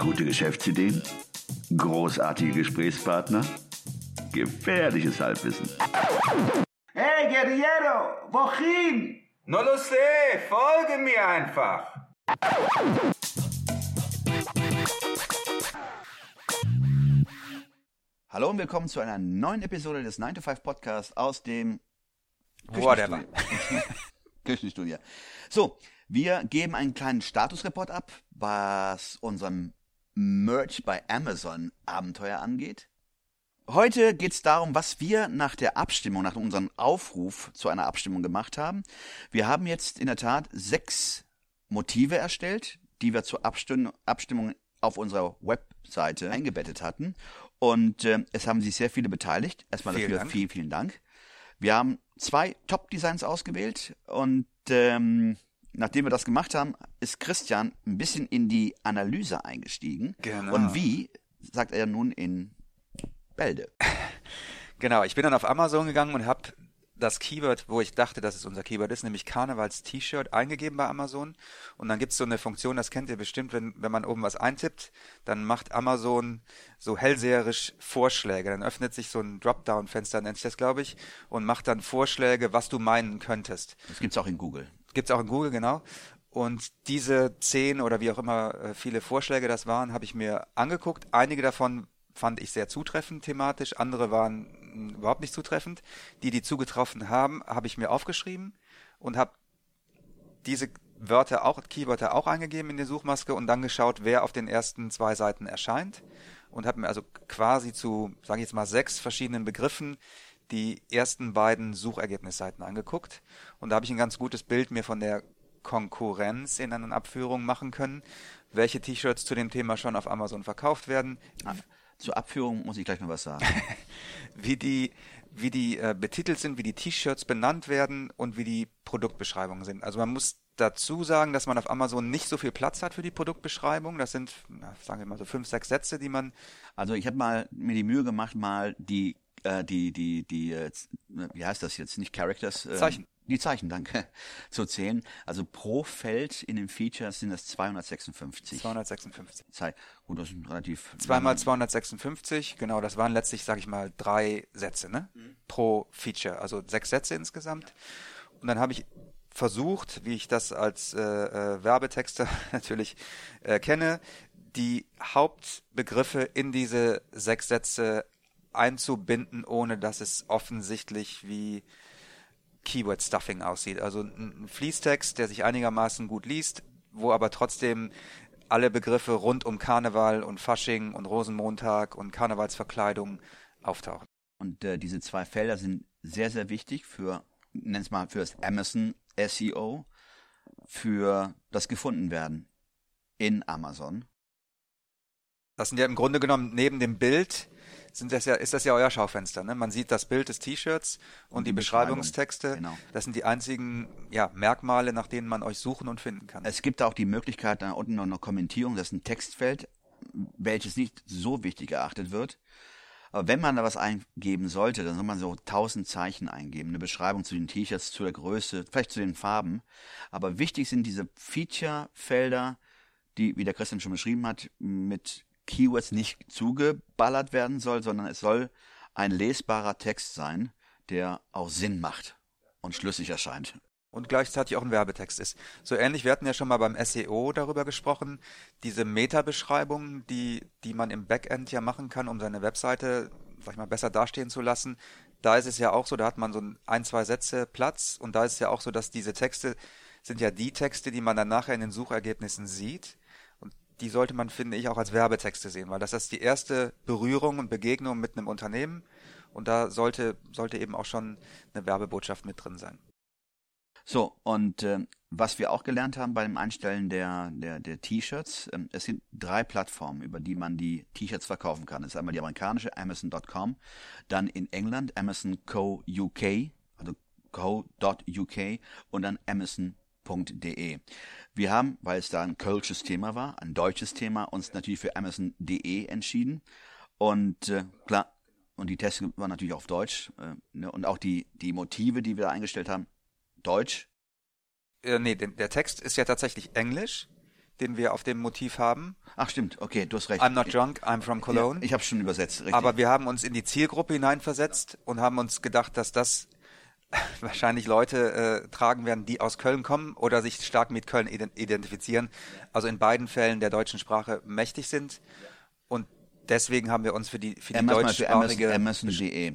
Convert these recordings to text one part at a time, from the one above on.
Gute Geschäftsideen? Großartige Gesprächspartner? Gefährliches Halbwissen. Hey, Guerriero, wohin? No lo sé, folge mir einfach. Hallo und willkommen zu einer neuen Episode des 9 to 5 Podcasts aus dem Whatever. Küchenstudio. So, wir geben einen kleinen Statusreport ab, was unserem Merch bei Amazon Abenteuer angeht. Heute geht es darum, was wir nach der Abstimmung, nach unserem Aufruf zu einer Abstimmung gemacht haben. Wir haben jetzt in der Tat sechs Motive erstellt, die wir zur Abstimmung, Abstimmung auf unserer Webseite eingebettet hatten. Und äh, es haben sich sehr viele beteiligt. Erstmal Vielen dafür Dank. vielen, vielen Dank. Wir haben zwei Top-Designs ausgewählt und ähm, nachdem wir das gemacht haben, ist Christian ein bisschen in die Analyse eingestiegen. Genau. Und wie, sagt er nun in Bälde. Genau, ich bin dann auf Amazon gegangen und habe das Keyword, wo ich dachte, dass es unser Keyword ist, nämlich Karnevals-T-Shirt, eingegeben bei Amazon. Und dann gibt's so eine Funktion, das kennt ihr bestimmt, wenn, wenn man oben was eintippt, dann macht Amazon so hellseherisch Vorschläge. Dann öffnet sich so ein Dropdown-Fenster, nennt sich das, glaube ich, und macht dann Vorschläge, was du meinen könntest. Das gibt's auch in Google. Gibt's auch in Google, genau. Und diese zehn oder wie auch immer äh, viele Vorschläge das waren, habe ich mir angeguckt. Einige davon fand ich sehr zutreffend thematisch, andere waren mh, überhaupt nicht zutreffend. Die, die zugetroffen haben, habe ich mir aufgeschrieben und habe diese Wörter auch, Keywörter auch eingegeben in die Suchmaske und dann geschaut, wer auf den ersten zwei Seiten erscheint und habe mir also quasi zu, sage ich jetzt mal, sechs verschiedenen Begriffen die ersten beiden Suchergebnisseiten angeguckt und da habe ich ein ganz gutes Bild mir von der Konkurrenz in einer Abführung machen können, welche T-Shirts zu dem Thema schon auf Amazon verkauft werden, Ah, Zur Abführung muss ich gleich noch was sagen. wie die, wie die äh, betitelt sind, wie die T-Shirts benannt werden und wie die Produktbeschreibungen sind. Also man muss dazu sagen, dass man auf Amazon nicht so viel Platz hat für die Produktbeschreibung. Das sind, na, sagen wir mal so fünf, sechs Sätze, die man Also ich habe mal mir die Mühe gemacht, mal die, äh, die, die, die, äh, wie heißt das jetzt? Nicht Characters? Äh, Zeichen. Die Zeichen, danke, zu zählen. Also pro Feld in den Features sind das 256. 256. Zei- Gut, das ist relativ. Zweimal 256, genau, das waren letztlich, sage ich mal, drei Sätze, ne? Pro Feature, also sechs Sätze insgesamt. Und dann habe ich versucht, wie ich das als äh, äh, Werbetexter natürlich äh, kenne, die Hauptbegriffe in diese sechs Sätze einzubinden, ohne dass es offensichtlich wie Keyword Stuffing aussieht. Also ein Fließtext, der sich einigermaßen gut liest, wo aber trotzdem alle Begriffe rund um Karneval und Fasching und Rosenmontag und Karnevalsverkleidung auftauchen. Und äh, diese zwei Felder sind sehr, sehr wichtig für, nenn's mal, für das Amazon SEO, für das Gefundenwerden in Amazon. Das sind ja im Grunde genommen neben dem Bild sind das ja, ist das ja euer Schaufenster. Ne? Man sieht das Bild des T-Shirts und, die, die Beschreibung, Beschreibungstexte. genau. Das sind die einzigen ja, Merkmale, nach denen man euch suchen und finden kann. Es gibt auch die Möglichkeit, da unten noch eine Kommentierung, das ist ein Textfeld, welches nicht so wichtig erachtet wird. Aber wenn man da was eingeben sollte, dann soll man so 1000 Zeichen eingeben, eine Beschreibung zu den T-Shirts, zu der Größe, vielleicht zu den Farben. Aber wichtig sind diese Feature-Felder, die, wie der Christian schon beschrieben hat, mit Keywords nicht zugeballert werden soll, sondern es soll ein lesbarer Text sein, der auch Sinn macht und schlüssig erscheint. und gleichzeitig auch ein Werbetext ist. So ähnlich, wir hatten ja schon mal beim SEO darüber gesprochen, diese Meta-Beschreibungen, die, die man im Backend ja machen kann, um seine Webseite, sag ich mal, besser dastehen zu lassen. Da ist es ja auch so, da hat man so ein, zwei Sätze Platz und da ist es ja auch so, dass diese Texte sind ja die Texte, die man dann nachher in den Suchergebnissen sieht. Die sollte man, finde ich, auch als Werbetexte sehen, weil das ist die erste Berührung und Begegnung mit einem Unternehmen. Und da sollte, sollte eben auch schon eine Werbebotschaft mit drin sein. So, und äh, was wir auch gelernt haben beim Einstellen der, der, der T-Shirts, ähm, es sind drei Plattformen, über die man die T-Shirts verkaufen kann. Das ist einmal die amerikanische Amazon.com, dann in England Amazon Co. UK, also co.uk und dann Amazon.de. Wir haben, weil es da ein kölsches Thema war, ein deutsches Thema, uns natürlich für Amazon.de entschieden. Und äh, klar, und die Tests waren natürlich auf Deutsch. Äh, ne, und auch die, die Motive, die wir da eingestellt haben, Deutsch. Äh, nee, den, der Text ist ja tatsächlich Englisch. den wir auf dem Motiv haben. Ach stimmt, okay, du hast recht. I'm not drunk, I'm from Cologne. Ja, ich habe schon übersetzt, richtig. Aber wir haben uns in die Zielgruppe hineinversetzt und haben uns gedacht, dass das wahrscheinlich Leute äh, tragen werden, die aus Köln kommen oder sich stark mit Köln identifizieren. Also in beiden Fällen der deutschen Sprache mächtig sind. Und deswegen haben wir uns für die, für die deutschsprachige... Amazon.de.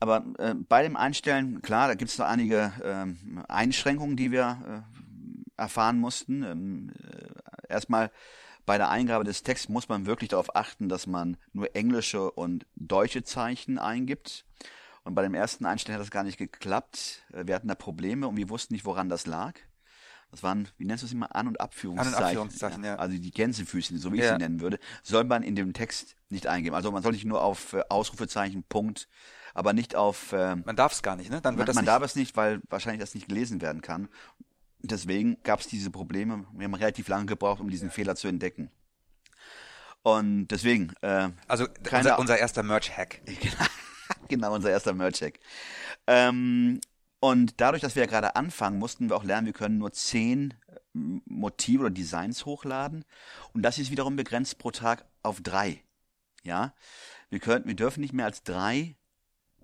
Aber äh, bei dem Einstellen, klar, da gibt es noch einige äh, Einschränkungen, die wir äh, erfahren mussten. Ähm, äh, erstmal bei der Eingabe des Texts muss man wirklich darauf achten, dass man nur englische und deutsche Zeichen eingibt. Und bei dem ersten Einstellen hat das gar nicht geklappt. Äh, wir hatten da Probleme und wir wussten nicht, woran das lag. Das waren, wie nennst du es immer, An- und Abführungszeichen. An- und Abführungszeichen, ja. Also die Gänsefüßchen, so wie ich sie nennen würde, soll man in dem Text nicht eingeben. Also man soll nicht nur auf äh, Ausrufezeichen, Punkt, aber nicht auf... Äh, man darf es gar nicht, ne? Dann wird man, das man darf es nicht, weil wahrscheinlich das nicht gelesen werden kann. Deswegen gab es diese Probleme. Wir haben relativ lange gebraucht, um diesen Fehler zu entdecken. Und deswegen. Äh, also unser, unser erster Merch-Hack. genau, unser erster Merch-Hack. Ähm, und dadurch, dass wir ja gerade anfangen, mussten wir auch lernen, wir können nur zehn äh, Motive oder Designs hochladen. Und das ist wiederum begrenzt pro Tag auf drei. Ja, wir können, wir dürfen nicht mehr als drei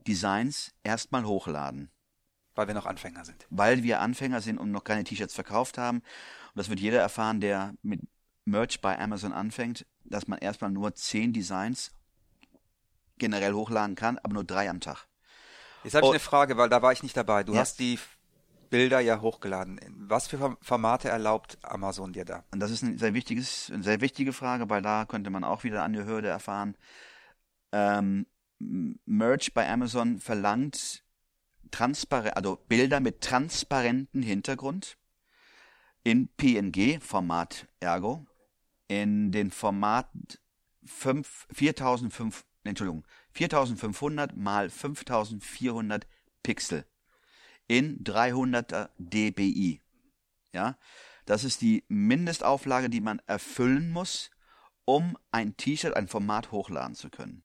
Designs erstmal hochladen. Weil wir noch Anfänger sind. Weil wir Anfänger sind und noch keine T-Shirts verkauft haben. Und das wird jeder erfahren, der mit Merch bei Amazon anfängt, dass man erstmal nur zehn Designs generell hochladen kann, aber nur drei am Tag. Jetzt habe ich eine Frage, weil da war ich nicht dabei. Du ja. hast die Bilder ja hochgeladen. Was für Formate erlaubt Amazon dir da? Und das ist ein sehr wichtiges, eine sehr wichtige Frage, weil da könnte man auch wieder an der Hürde erfahren. Ähm, Merch bei Amazon verlangt transparent, also Bilder mit transparentem Hintergrund in PNG-Format ergo, in den Format 5, 4005, Entschuldigung, 4500 mal 5400 Pixel in 300er dpi. Ja, das ist die Mindestauflage, die man erfüllen muss, um ein T-Shirt, ein Format hochladen zu können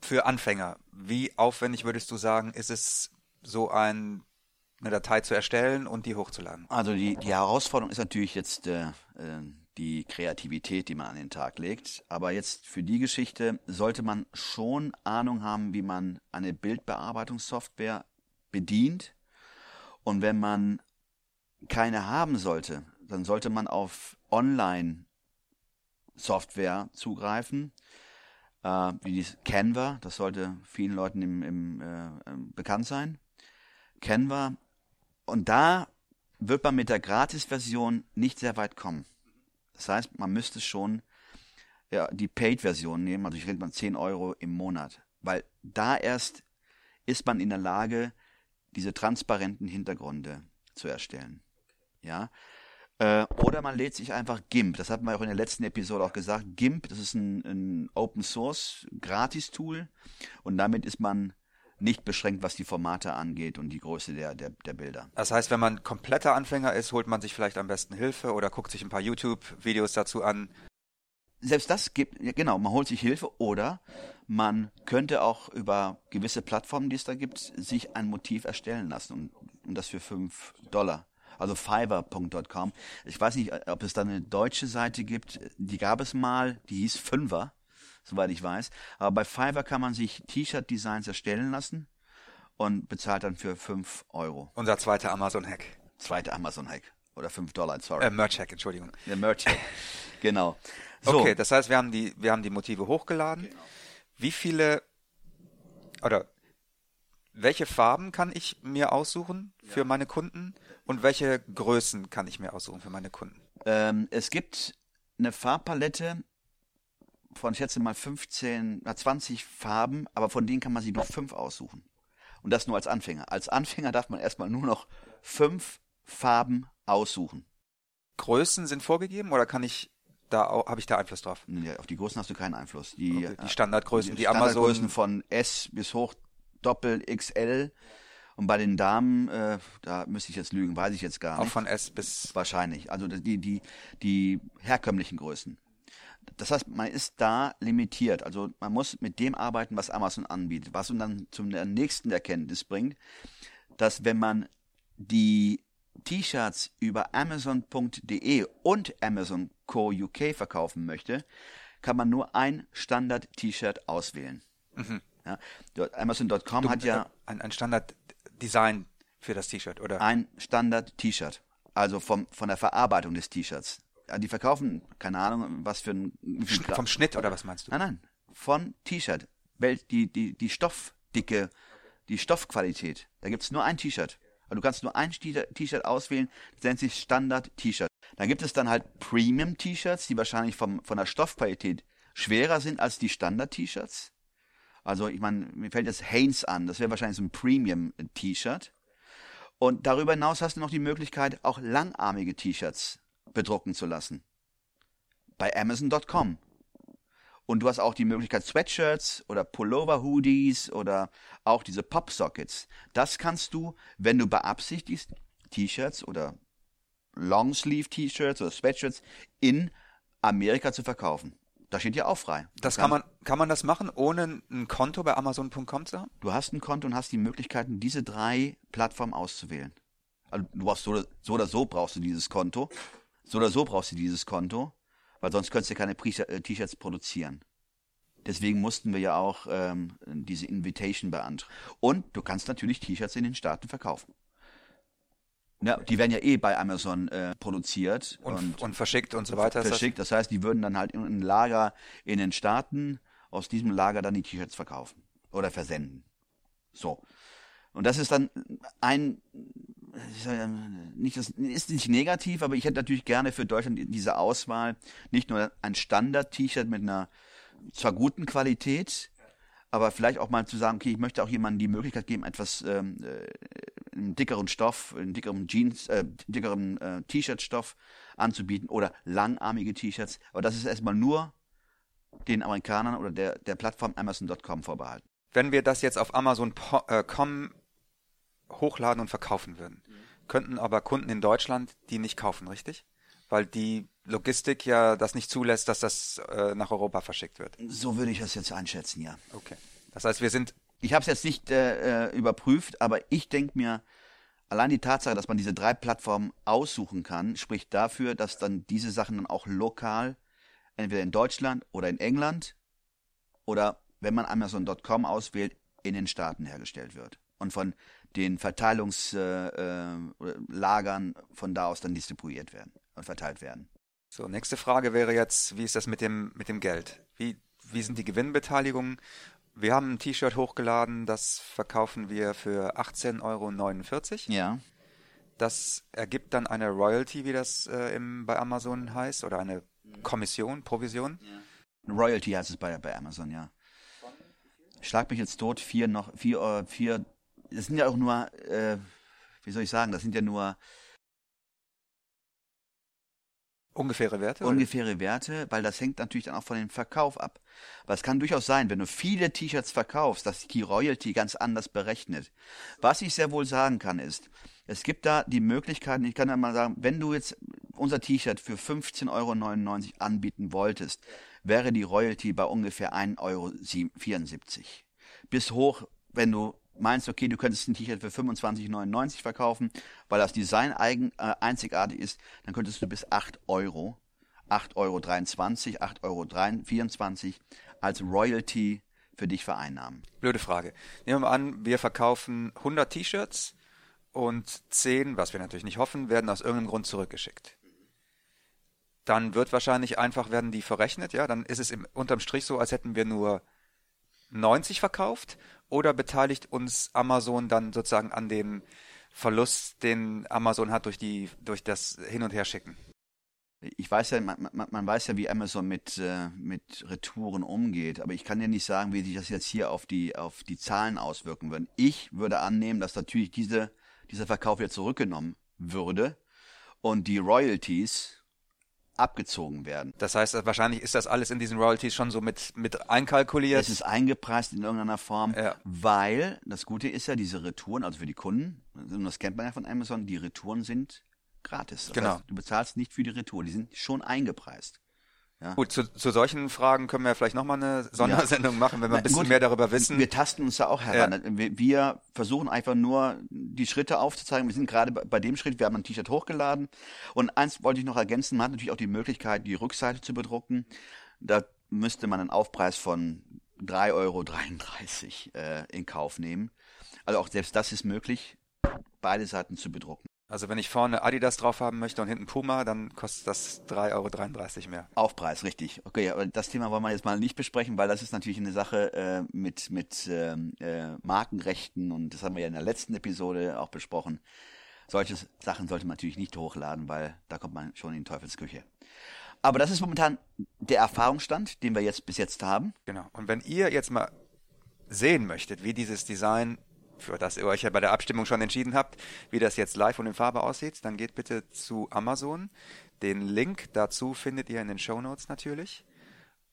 für Anfänger, wie aufwendig würdest du sagen, ist es, so ein, eine Datei zu erstellen und die hochzuladen? Also die, die Herausforderung ist natürlich jetzt äh, äh, die Kreativität, die man an den Tag legt. Aber jetzt für die Geschichte sollte man schon Ahnung haben, wie man eine Bildbearbeitungssoftware bedient. Und wenn man keine haben sollte, dann sollte man auf Online-Software zugreifen äh, wie dies Canva, das sollte vielen Leuten im, im, äh, bekannt sein. Canva. Und da wird man mit der Gratis-Version nicht sehr weit kommen. Das heißt, man müsste schon ja, die Paid-Version nehmen, also ich rede mal 10 Euro im Monat. Weil da erst ist man in der Lage, diese transparenten Hintergründe zu erstellen. Ja, äh, oder man lädt sich einfach GIMP. Das hatten wir auch in der letzten Episode auch gesagt. GIMP, das ist ein, ein Open Source Gratis-Tool und damit ist man nicht beschränkt, was die Formate angeht und die Größe der, der, der Bilder. Das heißt, wenn man kompletter Anfänger ist, holt man sich vielleicht am besten Hilfe oder guckt sich ein paar YouTube-Videos dazu an. Selbst das gibt, genau, man holt sich Hilfe oder man könnte auch über gewisse Plattformen, die es da gibt, sich ein Motiv erstellen lassen und, und das für fünf Dollar also fiverr.com. Ich weiß nicht, ob es da eine deutsche Seite gibt. Die gab es mal, die hieß Fünfer, soweit ich weiß. Aber bei Fiverr kann man sich T-Shirt-Designs erstellen lassen und bezahlt dann für 5 Euro. Unser zweiter Amazon-Hack. Zweiter Amazon-Hack. Oder 5 Dollar, sorry. Äh, Merch-Hack, Entschuldigung. Der Merch-Hack, genau. So. Okay, das heißt, wir haben die, wir haben die Motive hochgeladen. Genau. Wie viele, oder welche Farben kann ich mir aussuchen für ja. meine Kunden? Und welche Größen kann ich mir aussuchen für meine Kunden? Ähm, es gibt eine Farbpalette von, ich schätze mal 15, 20 Farben, aber von denen kann man sich nur fünf aussuchen. Und das nur als Anfänger. Als Anfänger darf man erstmal nur noch fünf Farben aussuchen. Größen sind vorgegeben oder kann ich da habe ich da Einfluss drauf? Nee, auf die Größen hast du keinen Einfluss. Die, okay, die Standardgrößen, die, die Standardgrößen Amazon von S bis hoch Doppel XL und bei den Damen, äh, da müsste ich jetzt lügen, weiß ich jetzt gar nicht. Auch von S bis. Wahrscheinlich. Also die, die, die herkömmlichen Größen. Das heißt, man ist da limitiert. Also man muss mit dem arbeiten, was Amazon anbietet. Was uns dann zum nächsten Erkenntnis bringt, dass wenn man die T-Shirts über Amazon.de und Amazon Co. UK verkaufen möchte, kann man nur ein Standard-T-Shirt auswählen. Ja, dort- Amazon.com hat ja ein, ein Standard-Design für das T-Shirt, oder? ein Standard-T-Shirt. Also vom, von der Verarbeitung des T-Shirts. Ja, Die verkaufen, keine Ahnung, was für ein. Sch- Vom Schnitt, oder was meinst du? Nein, nein. Von T-Shirt. Die, die, die Stoffdicke, die Stoffqualität. Da gibt's nur ein T-Shirt. Also du kannst nur ein T-Shirt auswählen, das nennt sich Standard-T-Shirt. Dann gibt es dann halt Premium-T-Shirts, die wahrscheinlich vom, von der Stoffqualität schwerer sind als die Standard-T-Shirts. Also ich meine, mir fällt jetzt Hanes an, das wäre wahrscheinlich so ein Premium-T-Shirt. Und darüber hinaus hast du noch die Möglichkeit, auch langarmige T-Shirts bedrucken zu lassen. Bei Amazon.com. Und du hast auch die Möglichkeit Sweatshirts oder Pullover-Hoodies oder auch diese Pop-Sockets. Das kannst du, wenn du beabsichtigst, T-Shirts oder Longsleeve-T-Shirts oder Sweatshirts in Amerika zu verkaufen. Da steht ja auch frei. Das kann man, kann man das machen, ohne ein Konto bei Amazon.com zu haben? Du hast ein Konto und hast die Möglichkeiten, diese drei Plattformen auszuwählen. Also du brauchst so, so oder so brauchst du dieses Konto. So oder so brauchst du dieses Konto, weil sonst könntest du keine äh, T-Shirts produzieren. Deswegen mussten wir ja auch ähm, diese Invitation beantragen. Und du kannst natürlich T-Shirts in den Staaten verkaufen. Ja, die werden ja eh bei Amazon äh, produziert Und, und, verschickt und so weiter. Verschickt. Das heißt, die würden dann halt in ein Lager in den Staaten, aus diesem Lager dann die T-Shirts verkaufen oder versenden. So. Und das ist dann ein, nicht, das ist nicht negativ, aber ich hätte natürlich gerne für Deutschland diese Auswahl, nicht nur ein Standard-T-Shirt mit einer zwar guten Qualität, aber vielleicht auch mal zu sagen, okay, ich möchte auch jemandem die Möglichkeit geben, etwas ähm, äh, einen dickeren Stoff, einen dickeren Jeans, äh, dickeren äh, T-Shirt-Stoff anzubieten oder langarmige T-Shirts. Aber das ist erstmal nur den Amerikanern oder der, der Plattform Amazon.com vorbehalten. Wenn wir das jetzt auf Amazon.com hochladen und verkaufen würden, könnten aber Kunden in Deutschland die nicht kaufen, richtig? Weil die Logistik ja das nicht zulässt, dass das äh, nach Europa verschickt wird. So würde ich das jetzt einschätzen, ja. Okay. Das heißt, wir sind Ich habe es jetzt nicht äh, äh, überprüft, aber ich denke mir, allein die Tatsache, dass man diese drei Plattformen aussuchen kann, spricht dafür, dass dann diese Sachen dann auch lokal, entweder in Deutschland oder in England oder wenn man Amazon.com auswählt, in den Staaten hergestellt wird und von den Verteilungslagern äh, äh, von da aus dann distribuiert werden und verteilt werden. So, nächste Frage wäre jetzt, wie ist das mit dem, mit dem Geld? Wie, wie sind die Gewinnbeteiligungen? Wir haben ein T-Shirt hochgeladen, das verkaufen wir für 18,49 Euro. Ja. Das ergibt dann eine Royalty, wie das äh, im, bei Amazon heißt, oder eine Kommission, Provision. Royalty heißt es bei, bei Amazon, ja. Schlag mich jetzt tot, vier noch, vier, äh, vier, das sind ja auch nur, äh, wie soll ich sagen, das sind ja nur Ungefähre Werte? oder? ungefähre Werte, weil das hängt natürlich dann auch von dem Verkauf ab. Aber es kann durchaus sein, wenn du viele T-Shirts verkaufst, dass die Royalty ganz anders berechnet. Was ich sehr wohl sagen kann ist, es gibt da die Möglichkeiten, ich kann ja mal sagen, wenn du jetzt unser T-Shirt für 15,99 Euro anbieten wolltest, wäre die Royalty bei ungefähr 1,74 Euro. Bis hoch, wenn du meinst, okay, du könntest ein T-Shirt für 25,99 verkaufen, weil das Design eigen, äh, einzigartig ist, dann könntest du bis 8 Euro, 8,23 Euro, 8,24 Euro als Royalty für dich vereinnahmen. Blöde Frage. Nehmen wir mal an, wir verkaufen 100 T-Shirts und 10, was wir natürlich nicht hoffen, werden aus irgendeinem Grund zurückgeschickt. Dann wird wahrscheinlich einfach, werden die verrechnet, ja, dann ist es im, unterm Strich so, als hätten wir nur 90 verkauft oder beteiligt uns Amazon dann sozusagen an dem Verlust, den Amazon hat durch die, durch das Hin- und Herschicken. Ich weiß ja, man, man, man weiß ja, wie Amazon mit, äh, mit Retouren umgeht, aber ich kann ja nicht sagen, wie sich das jetzt hier auf die, auf die Zahlen auswirken würde. Ich würde annehmen, dass natürlich diese, dieser Verkauf jetzt zurückgenommen würde und die Royalties abgezogen werden. Das heißt, wahrscheinlich ist das alles in diesen Royalties schon so mit, mit einkalkuliert. Es ist eingepreist in irgendeiner Form, Ja. weil das Gute ist ja, diese Retouren, also für die Kunden, und das kennt man ja von Amazon, die Retouren sind gratis. Das Genau. Heißt, du bezahlst nicht für die Retour, die sind schon eingepreist. Ja. Gut, zu, zu solchen Fragen können wir vielleicht nochmal eine Sondersendung machen, wenn wir ein bisschen gut, mehr darüber wissen. Wir tasten uns da auch heran. Wir, wir versuchen einfach nur, die Schritte aufzuzeigen. Wir sind gerade bei, bei dem Schritt, wir haben ein T-Shirt hochgeladen. Und eins wollte ich noch ergänzen, man hat natürlich auch die Möglichkeit, die Rückseite zu bedrucken. Da müsste man einen Aufpreis von 3,33 Euro äh, in Kauf nehmen. Also auch selbst das ist möglich, beide Seiten zu bedrucken. Also wenn ich vorne Adidas drauf haben möchte und hinten Puma, dann kostet das 3,33 Euro mehr. Aufpreis, richtig. Okay, aber das Thema wollen wir jetzt mal nicht besprechen, weil das ist natürlich eine Sache äh, mit, mit ähm, äh, Markenrechten und das haben wir ja in der letzten Episode auch besprochen. Solche Sachen sollte man natürlich nicht hochladen, weil da kommt man schon in die Teufelsküche. Aber das ist momentan der Erfahrungsstand, den wir jetzt bis jetzt haben. Genau. Und wenn ihr jetzt mal sehen möchtet, wie dieses Design für das ihr euch ja bei der Abstimmung schon entschieden habt, wie das jetzt live und in Farbe aussieht, dann geht bitte zu Amazon. Den Link dazu findet ihr in den Show Notes natürlich.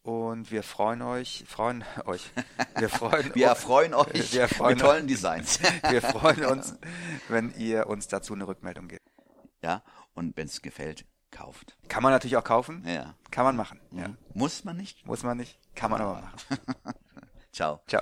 Und wir freuen euch, freuen euch. Wir freuen, wir erfreuen euch wir erfreuen mit tollen Designs. wir freuen uns, wenn ihr uns dazu eine Rückmeldung gebt. Ja, und wenn es gefällt, kauft. Kann man natürlich auch kaufen. Ja. Kann man machen. Mhm. Ja. Muss man nicht? Muss man nicht. Kann man aber machen. Ciao. Ciao.